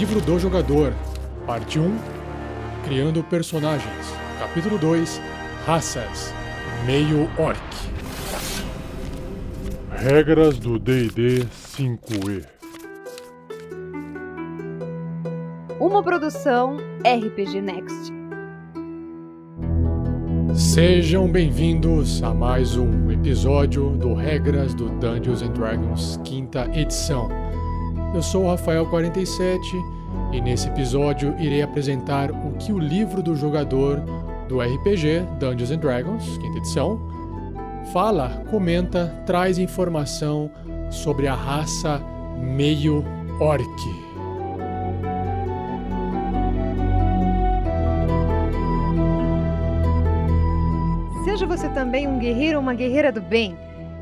livro do jogador, parte 1, Criando personagens, capítulo 2, Raças, meio orc. Regras do D&D 5e. Uma produção RPG Next. Sejam bem-vindos a mais um episódio do Regras do Dungeons and Dragons, quinta edição. Eu sou o Rafael47 e nesse episódio irei apresentar o que o livro do jogador do RPG Dungeons and Dragons, quinta edição, fala, comenta, traz informação sobre a raça meio orc. Seja você também um guerreiro ou uma guerreira do bem.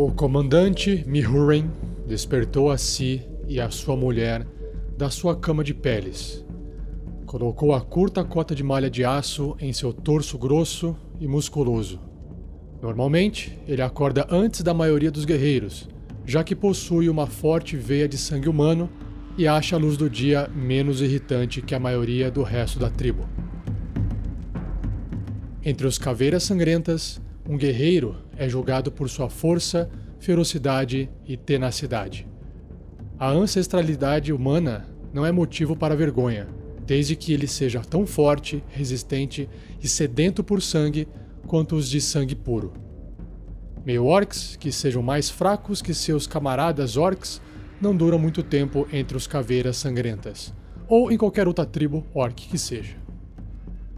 O comandante Mihuren despertou a si e a sua mulher da sua cama de peles. Colocou a curta cota de malha de aço em seu torso grosso e musculoso. Normalmente, ele acorda antes da maioria dos guerreiros, já que possui uma forte veia de sangue humano e acha a luz do dia menos irritante que a maioria do resto da tribo. Entre os caveiras sangrentas, um guerreiro é julgado por sua força, ferocidade e tenacidade. A ancestralidade humana não é motivo para vergonha, desde que ele seja tão forte, resistente e sedento por sangue quanto os de sangue puro. Meio orcs que sejam mais fracos que seus camaradas orcs não duram muito tempo entre os caveiras sangrentas, ou em qualquer outra tribo orc que seja.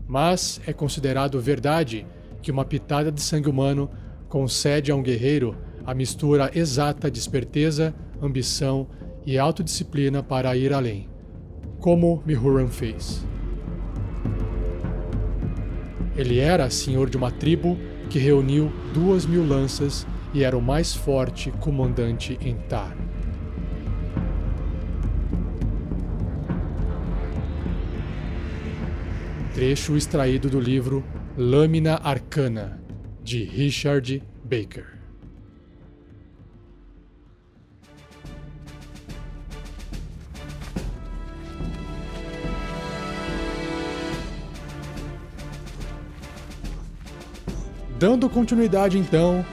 Mas é considerado verdade que uma pitada de sangue humano concede a um guerreiro a mistura exata de esperteza, ambição e autodisciplina para ir além, como Mihuran fez. Ele era senhor de uma tribo que reuniu duas mil lanças e era o mais forte comandante em Tar. Trecho extraído do livro Lâmina Arcana, de Richard Baker. Dando continuidade então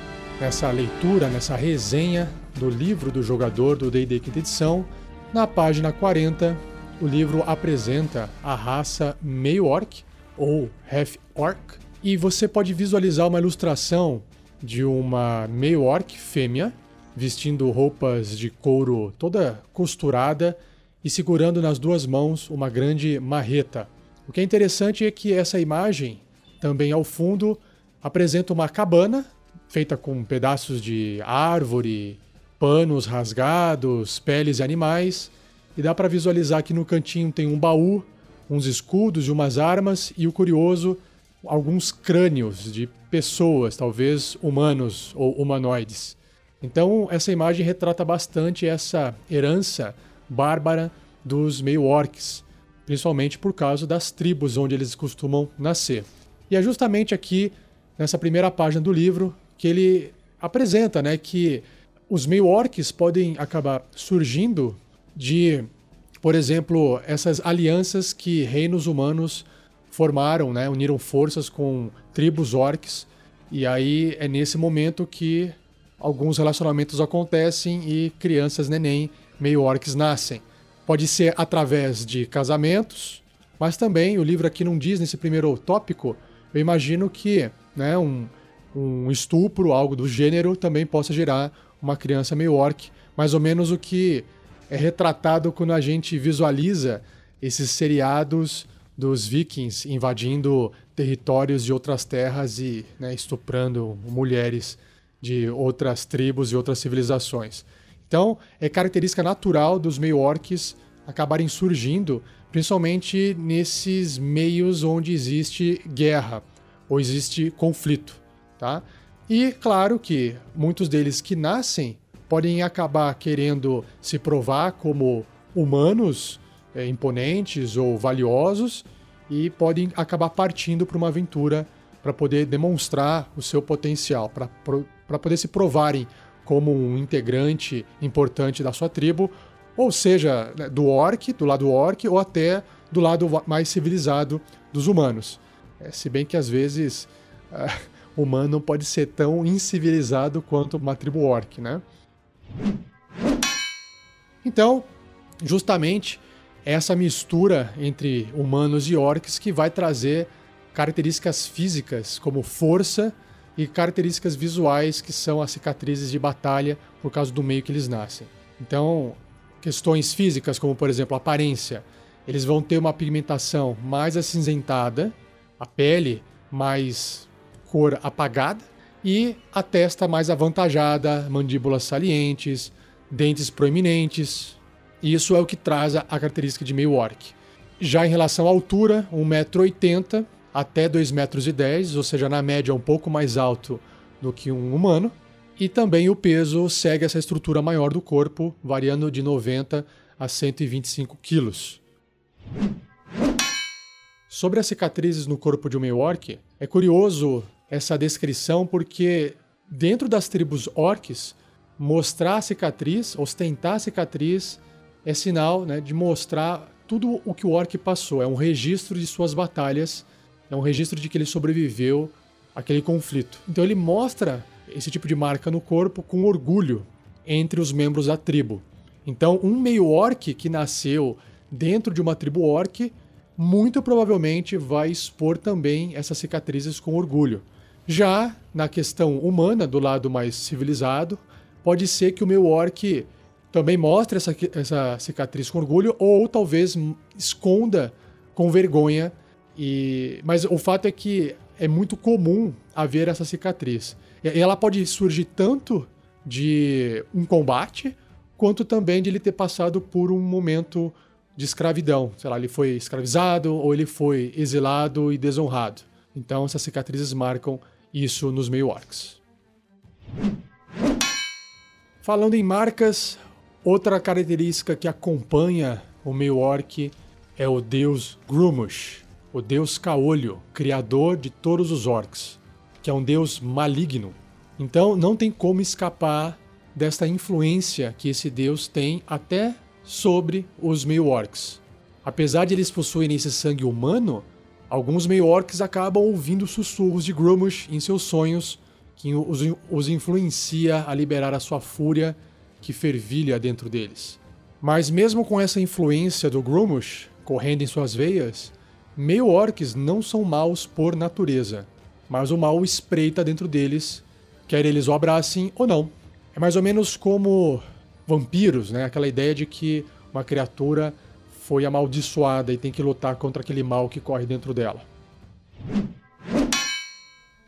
nessa leitura, nessa resenha do livro do jogador do D&D quinta edição, na página 40, o livro apresenta a raça meio orc ou half orc e você pode visualizar uma ilustração de uma meio orc fêmea vestindo roupas de couro toda costurada e segurando nas duas mãos uma grande marreta. O que é interessante é que essa imagem, também ao fundo, apresenta uma cabana feita com pedaços de árvore, panos rasgados, peles de animais, e dá para visualizar que no cantinho tem um baú, uns escudos e umas armas, e o curioso, alguns crânios de pessoas, talvez humanos ou humanoides. Então, essa imagem retrata bastante essa herança bárbara dos meio-orcs, principalmente por causa das tribos onde eles costumam nascer. E é justamente aqui nessa primeira página do livro que ele apresenta né, que os meio-orcs podem acabar surgindo de, por exemplo, essas alianças que reinos humanos formaram, né, uniram forças com tribos orcs, e aí é nesse momento que alguns relacionamentos acontecem e crianças neném meio orcs nascem. Pode ser através de casamentos, mas também o livro aqui não diz nesse primeiro tópico, eu imagino que né, um, um estupro, algo do gênero, também possa gerar uma criança meio orc, mais ou menos o que é retratado quando a gente visualiza esses seriados dos vikings invadindo territórios de outras terras e né, estuprando mulheres de outras tribos e outras civilizações. Então, é característica natural dos meio-orcs acabarem surgindo, principalmente nesses meios onde existe guerra ou existe conflito, tá? E claro que muitos deles que nascem podem acabar querendo se provar como humanos é, imponentes ou valiosos e podem acabar partindo para uma aventura para poder demonstrar o seu potencial, para poder se provarem como um integrante importante da sua tribo, ou seja, né, do orc, do lado orc, ou até do lado mais civilizado dos humanos. É, se bem que às vezes uh, humano pode ser tão incivilizado quanto uma tribo orc, né? Então, justamente essa mistura entre humanos e orcs que vai trazer características físicas como força e características visuais que são as cicatrizes de batalha por causa do meio que eles nascem. Então, questões físicas como por exemplo aparência, eles vão ter uma pigmentação mais acinzentada, a pele mais cor apagada e a testa mais avantajada, mandíbulas salientes, dentes proeminentes. Isso é o que traz a característica de meio orc. Já em relação à altura, 1,80m até 2,10 metros, ou seja, na média um pouco mais alto do que um humano. E também o peso segue essa estrutura maior do corpo, variando de 90 a 125 quilos. Sobre as cicatrizes no corpo de um meio orc, é curioso essa descrição porque dentro das tribos orcs, mostrar a cicatriz, ostentar a cicatriz, é sinal né, de mostrar tudo o que o orc passou. É um registro de suas batalhas, é um registro de que ele sobreviveu àquele conflito. Então ele mostra esse tipo de marca no corpo com orgulho entre os membros da tribo. Então, um meio orc que nasceu dentro de uma tribo orc muito provavelmente vai expor também essas cicatrizes com orgulho. Já na questão humana, do lado mais civilizado, pode ser que o meu orc também mostre essa, essa cicatriz com orgulho ou talvez esconda com vergonha. E... Mas o fato é que é muito comum haver essa cicatriz. E ela pode surgir tanto de um combate, quanto também de ele ter passado por um momento de escravidão. Sei lá, ele foi escravizado ou ele foi exilado e desonrado. Então essas cicatrizes marcam isso nos meio-orcs. Falando em marcas, outra característica que acompanha o meio-orc é o deus Grumush, o deus caolho, criador de todos os orcs, que é um deus maligno. Então não tem como escapar desta influência que esse deus tem até sobre os meio-orcs. Apesar de eles possuírem esse sangue humano, alguns meio-orcs acabam ouvindo sussurros de Grumush em seus sonhos, que os, os influencia a liberar a sua fúria que fervilha dentro deles. Mas mesmo com essa influência do Grumush correndo em suas veias, meio-orcs não são maus por natureza, mas o mal espreita dentro deles, quer eles o abracem ou não. É mais ou menos como vampiros, né? Aquela ideia de que uma criatura foi amaldiçoada e tem que lutar contra aquele mal que corre dentro dela.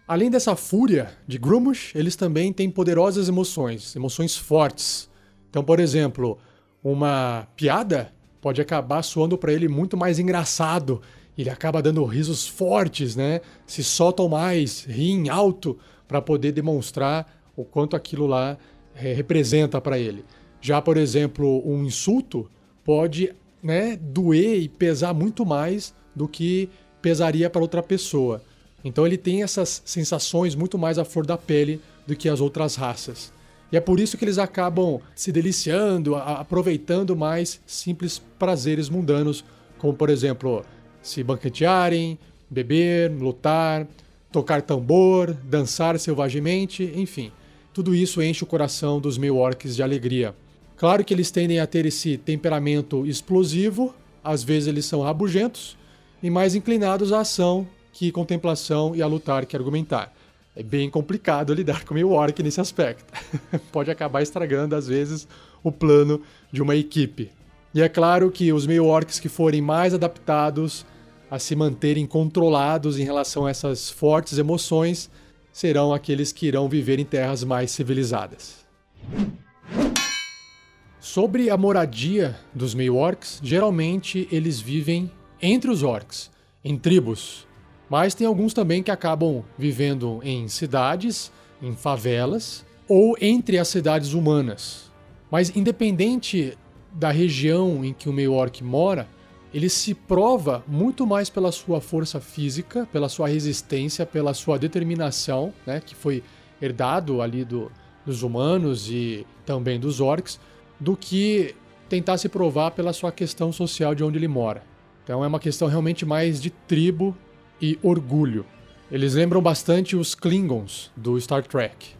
Além dessa fúria de Grumush, eles também têm poderosas emoções, emoções fortes. Então, por exemplo, uma piada pode acabar soando para ele muito mais engraçado. Ele acaba dando risos fortes, né? Se soltam mais, riem alto para poder demonstrar o quanto aquilo lá é, representa para ele. Já, por exemplo, um insulto pode né, doer e pesar muito mais do que pesaria para outra pessoa. Então ele tem essas sensações muito mais à flor da pele do que as outras raças. E é por isso que eles acabam se deliciando, aproveitando mais simples prazeres mundanos, como por exemplo, se banquetearem, beber, lutar, tocar tambor, dançar selvagemente, enfim. Tudo isso enche o coração dos meio orcs de alegria. Claro que eles tendem a ter esse temperamento explosivo, às vezes eles são rabugentos e mais inclinados à ação que contemplação e a lutar que argumentar. É bem complicado lidar com o orc nesse aspecto. Pode acabar estragando, às vezes, o plano de uma equipe. E é claro que os meio orcs que forem mais adaptados a se manterem controlados em relação a essas fortes emoções serão aqueles que irão viver em terras mais civilizadas. Sobre a moradia dos meio-orcs, geralmente eles vivem entre os orcs, em tribos. Mas tem alguns também que acabam vivendo em cidades, em favelas ou entre as cidades humanas. Mas independente da região em que o meio-orc mora, ele se prova muito mais pela sua força física, pela sua resistência, pela sua determinação, né, que foi herdado ali do, dos humanos e também dos orcs, do que tentar se provar pela sua questão social de onde ele mora. Então é uma questão realmente mais de tribo e orgulho. Eles lembram bastante os Klingons do Star Trek.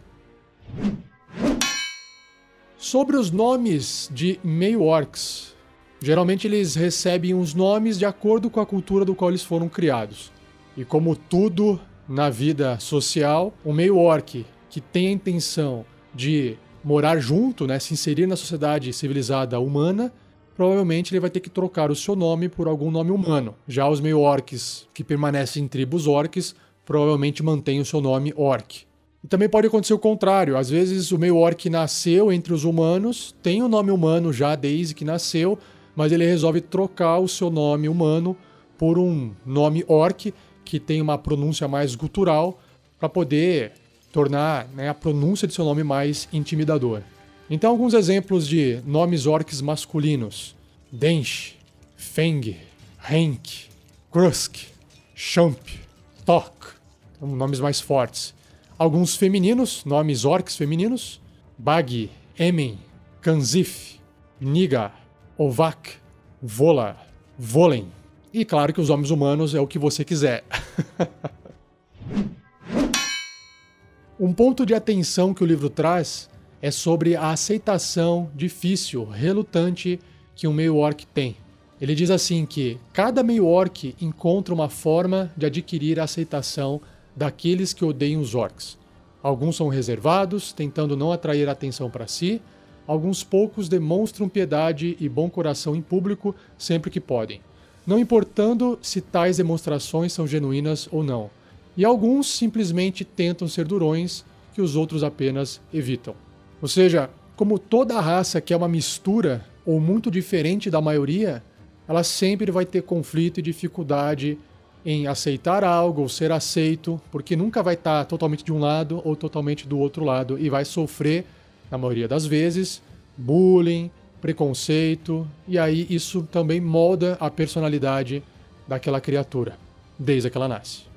Sobre os nomes de meio-orcs, geralmente eles recebem os nomes de acordo com a cultura do qual eles foram criados. E como tudo na vida social, o meio-orc que tem a intenção de morar junto, né, se inserir na sociedade civilizada humana, provavelmente ele vai ter que trocar o seu nome por algum nome humano. Já os meio-orcs que permanecem em tribos orcs provavelmente mantêm o seu nome orc. E também pode acontecer o contrário. Às vezes o meio-orc nasceu entre os humanos, tem o um nome humano já desde que nasceu, mas ele resolve trocar o seu nome humano por um nome orc que tem uma pronúncia mais gutural para poder tornar né, a pronúncia de seu nome mais intimidador. Então, alguns exemplos de nomes orcs masculinos: Densh, Feng, Henk, Krusk, Champ, Tok. Então, nomes mais fortes. Alguns femininos, nomes orcs femininos: Bagi, Emen, Kanzif, Niga, Ovak, Vola, Volen. E claro que os nomes humanos é o que você quiser. Um ponto de atenção que o livro traz é sobre a aceitação difícil, relutante que um meio-orc tem. Ele diz assim que cada meio-orc encontra uma forma de adquirir a aceitação daqueles que odeiam os orcs. Alguns são reservados, tentando não atrair atenção para si, alguns poucos demonstram piedade e bom coração em público sempre que podem, não importando se tais demonstrações são genuínas ou não e alguns simplesmente tentam ser durões que os outros apenas evitam. Ou seja, como toda raça que é uma mistura ou muito diferente da maioria, ela sempre vai ter conflito e dificuldade em aceitar algo ou ser aceito, porque nunca vai estar totalmente de um lado ou totalmente do outro lado e vai sofrer, na maioria das vezes, bullying, preconceito, e aí isso também molda a personalidade daquela criatura, desde que ela nasce.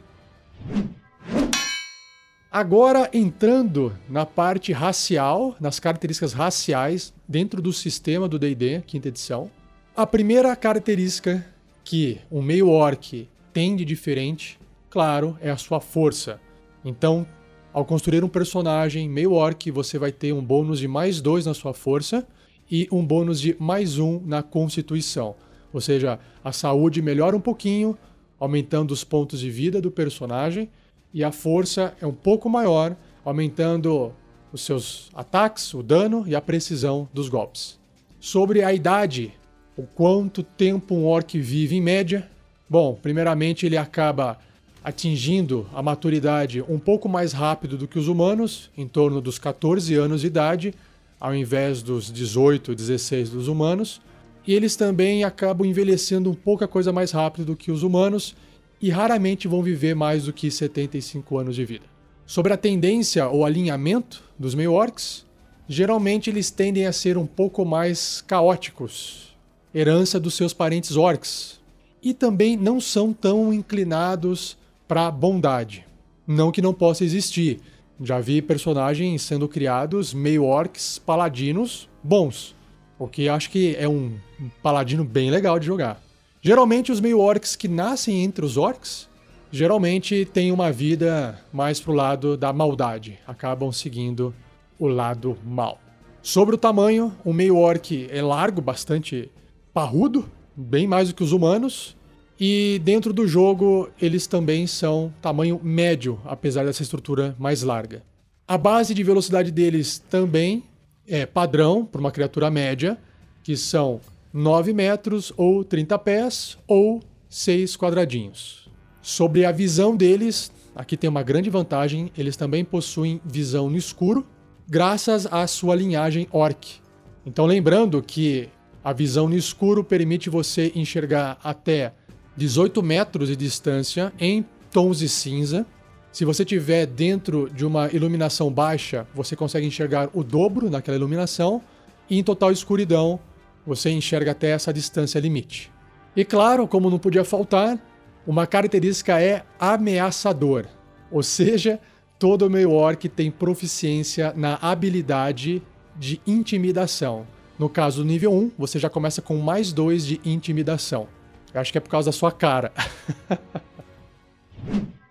Agora entrando na parte racial, nas características raciais dentro do sistema do D&D, quinta edição. A primeira característica que o meio orc tem de diferente, claro, é a sua força. Então, ao construir um personagem meio orc, você vai ter um bônus de mais dois na sua força e um bônus de mais um na constituição. Ou seja, a saúde melhora um pouquinho, aumentando os pontos de vida do personagem, e a força é um pouco maior, aumentando os seus ataques, o dano e a precisão dos golpes. Sobre a idade, o quanto tempo um orc vive em média? Bom, primeiramente ele acaba atingindo a maturidade um pouco mais rápido do que os humanos, em torno dos 14 anos de idade, ao invés dos 18, 16 dos humanos e eles também acabam envelhecendo um pouco a coisa mais rápido do que os humanos e raramente vão viver mais do que 75 anos de vida. Sobre a tendência ou alinhamento dos meio-orcs, geralmente eles tendem a ser um pouco mais caóticos, herança dos seus parentes orcs, e também não são tão inclinados para bondade. Não que não possa existir. Já vi personagens sendo criados meio-orcs paladinos bons, o que acho que é um paladino bem legal de jogar. Geralmente os meio-orcs que nascem entre os orcs, geralmente têm uma vida mais pro lado da maldade, acabam seguindo o lado mal. Sobre o tamanho, o meio-orc é largo, bastante parrudo, bem mais do que os humanos, e dentro do jogo eles também são tamanho médio, apesar dessa estrutura mais larga. A base de velocidade deles também é padrão para uma criatura média, que são 9 metros ou 30 pés ou 6 quadradinhos. Sobre a visão deles, aqui tem uma grande vantagem, eles também possuem visão no escuro, graças à sua linhagem orc. Então, lembrando que a visão no escuro permite você enxergar até 18 metros de distância em tons de cinza. Se você tiver dentro de uma iluminação baixa, você consegue enxergar o dobro naquela iluminação. E em total escuridão, você enxerga até essa distância limite. E claro, como não podia faltar, uma característica é ameaçador, ou seja, todo meio orc tem proficiência na habilidade de intimidação. No caso do nível 1, você já começa com mais 2 de intimidação. Eu acho que é por causa da sua cara.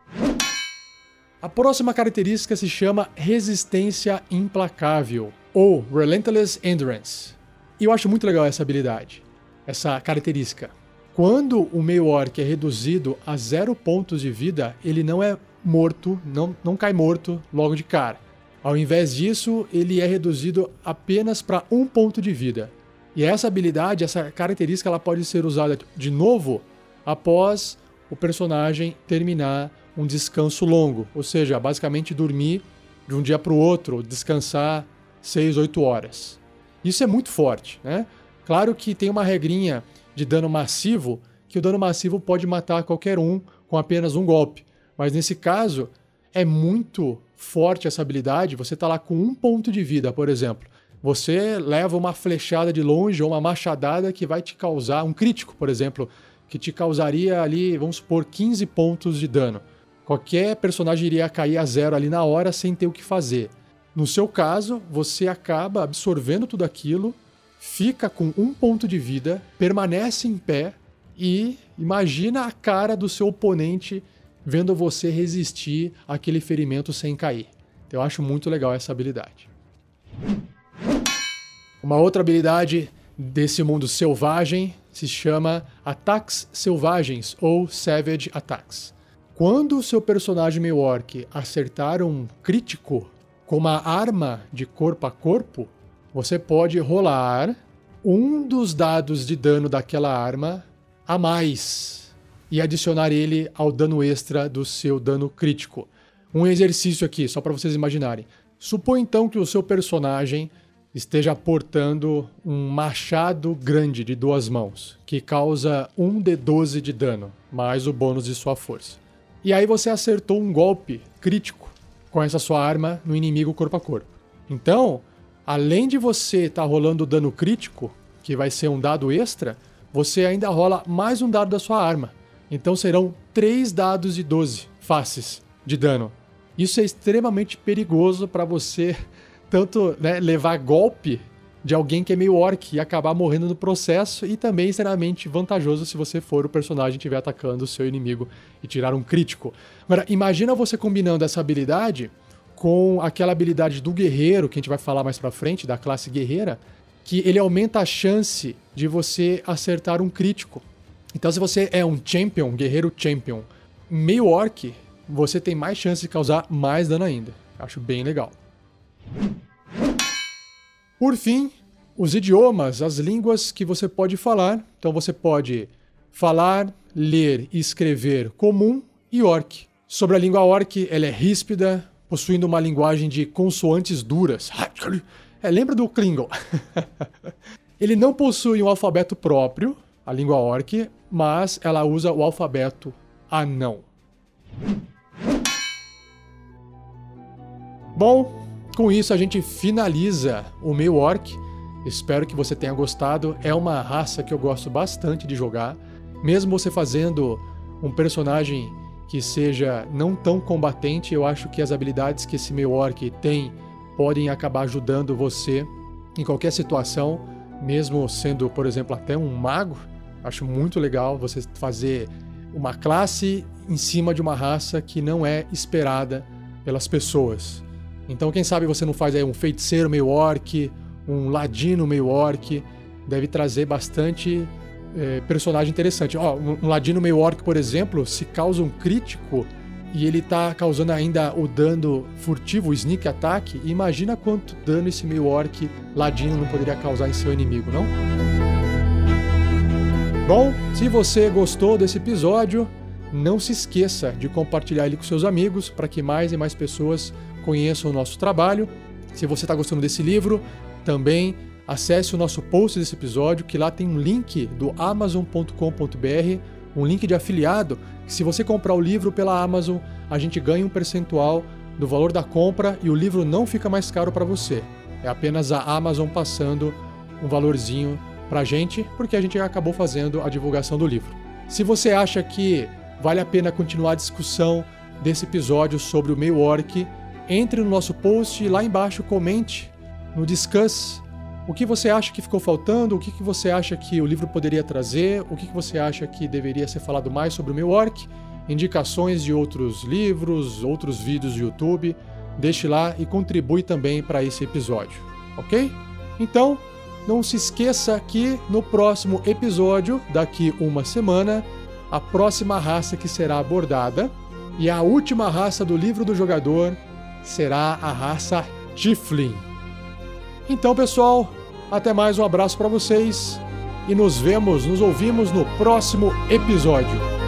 A próxima característica se chama resistência implacável, ou Relentless Endurance. E eu acho muito legal essa habilidade, essa característica. Quando o meio orc é reduzido a zero pontos de vida, ele não é morto, não, não cai morto logo de cara. Ao invés disso, ele é reduzido apenas para um ponto de vida. E essa habilidade, essa característica, ela pode ser usada de novo após o personagem terminar um descanso longo, ou seja, basicamente dormir de um dia para o outro, descansar 6, 8 horas. Isso é muito forte, né? Claro que tem uma regrinha de dano massivo que o dano massivo pode matar qualquer um com apenas um golpe, mas nesse caso é muito forte essa habilidade. Você está lá com um ponto de vida, por exemplo. Você leva uma flechada de longe ou uma machadada que vai te causar um crítico, por exemplo, que te causaria ali, vamos supor, 15 pontos de dano. Qualquer personagem iria cair a zero ali na hora sem ter o que fazer. No seu caso, você acaba absorvendo tudo aquilo, fica com um ponto de vida, permanece em pé e imagina a cara do seu oponente vendo você resistir àquele ferimento sem cair. Eu acho muito legal essa habilidade. Uma outra habilidade desse mundo selvagem se chama Ataques Selvagens ou Savage Attacks. Quando o seu personagem meio orc acertar um crítico com uma arma de corpo a corpo, você pode rolar um dos dados de dano daquela arma a mais e adicionar ele ao dano extra do seu dano crítico. Um exercício aqui, só para vocês imaginarem. Supõe então que o seu personagem esteja portando um machado grande de duas mãos, que causa 1 de 12 de dano, mais o bônus de sua força. E aí você acertou um golpe crítico com essa sua arma no inimigo corpo a corpo. Então, além de você estar tá rolando dano crítico, que vai ser um dado extra, você ainda rola mais um dado da sua arma. Então serão três dados de 12 faces de dano. Isso é extremamente perigoso para você tanto né, levar golpe de alguém que é meio orc e acabar morrendo no processo, e também extremamente vantajoso se você for o personagem que estiver atacando o seu inimigo e tirar um crítico. Agora, imagina você combinando essa habilidade com aquela habilidade do guerreiro, que a gente vai falar mais pra frente, da classe guerreira, que ele aumenta a chance de você acertar um crítico. Então, se você é um champion, guerreiro champion, meio orc, você tem mais chance de causar mais dano ainda. Acho bem legal. Por fim, os idiomas, as línguas que você pode falar. Então você pode falar, ler e escrever comum e orc. Sobre a língua orc, ela é ríspida, possuindo uma linguagem de consoantes duras. É, lembra do Klingon? Ele não possui um alfabeto próprio, a língua orc, mas ela usa o alfabeto anão. Bom, com isso, a gente finaliza o meu orc. Espero que você tenha gostado. É uma raça que eu gosto bastante de jogar. Mesmo você fazendo um personagem que seja não tão combatente, eu acho que as habilidades que esse meu orc tem podem acabar ajudando você em qualquer situação, mesmo sendo, por exemplo, até um mago. Acho muito legal você fazer uma classe em cima de uma raça que não é esperada pelas pessoas. Então, quem sabe você não faz aí um feiticeiro meio orc, um ladino meio orc, deve trazer bastante é, personagem interessante. Ó, um ladino meio orc, por exemplo, se causa um crítico e ele tá causando ainda o dano furtivo, o sneak attack, imagina quanto dano esse meio orc ladino não poderia causar em seu inimigo, não? Bom, se você gostou desse episódio, não se esqueça de compartilhar ele com seus amigos para que mais e mais pessoas conheçam o nosso trabalho. Se você está gostando desse livro, também acesse o nosso post desse episódio, que lá tem um link do amazon.com.br, um link de afiliado, se você comprar o livro pela Amazon, a gente ganha um percentual do valor da compra e o livro não fica mais caro para você. É apenas a Amazon passando um valorzinho pra gente, porque a gente acabou fazendo a divulgação do livro. Se você acha que vale a pena continuar a discussão desse episódio sobre o meio orc, entre no nosso post e lá embaixo comente no Discuss o que você acha que ficou faltando, o que, que você acha que o livro poderia trazer, o que, que você acha que deveria ser falado mais sobre o meu orc, indicações de outros livros, outros vídeos do YouTube. Deixe lá e contribui também para esse episódio, ok? Então, não se esqueça que no próximo episódio, daqui uma semana, a próxima raça que será abordada e a última raça do livro do jogador será a raça Tiflin. Então, pessoal, até mais um abraço para vocês e nos vemos, nos ouvimos no próximo episódio.